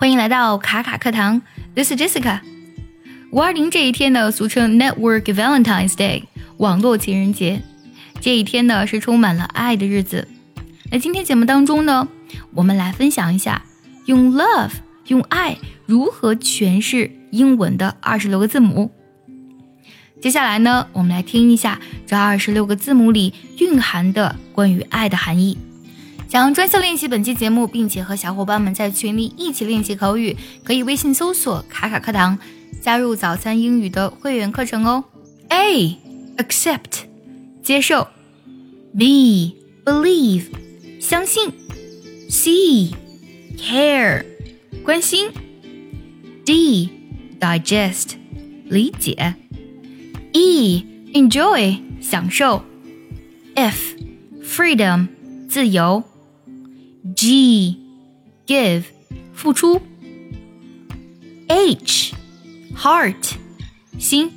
欢迎来到卡卡课堂，This is Jessica。五二零这一天呢，俗称 Network Valentine's Day，网络情人节。这一天呢，是充满了爱的日子。那今天节目当中呢，我们来分享一下用 love 用爱如何诠释英文的二十六个字母。接下来呢，我们来听一下这二十六个字母里蕴含的关于爱的含义。想要专项练习本期节目，并且和小伙伴们在群里一起练习口语，可以微信搜索“卡卡课堂”，加入早餐英语的会员课程哦。A. Accept. 接受，B. Believe. 相信，C. Care. 关心，D. Digest. 理解，E. Enjoy. 享受，F. Freedom. 自由。G give 付出，H heart 心，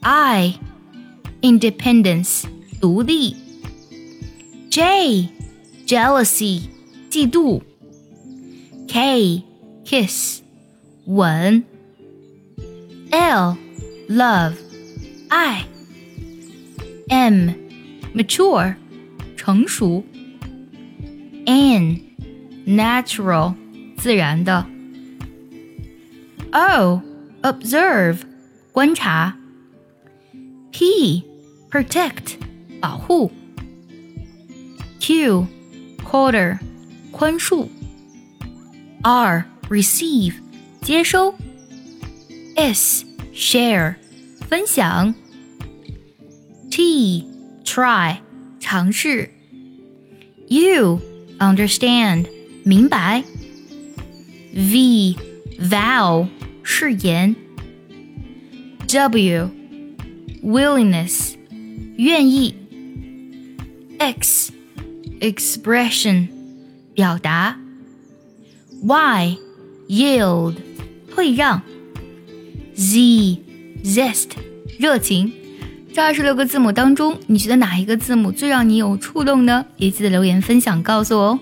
I independence 独立，J jealousy 嫉妒，K kiss 吻，L love 爱，M mature 成熟。 N natural 自然的，O observe 观察，P protect 保护，Q quarter 宽恕，R receive 接收，S share 分享，T try 尝试，U understand 明白，v vow 誓言，w willingness 愿意，x expression 表达，y yield 退让，z zest 热情。 这二十六个字母当中，你觉得哪一个字母最让你有触动呢？也记得留言分享告诉我哦。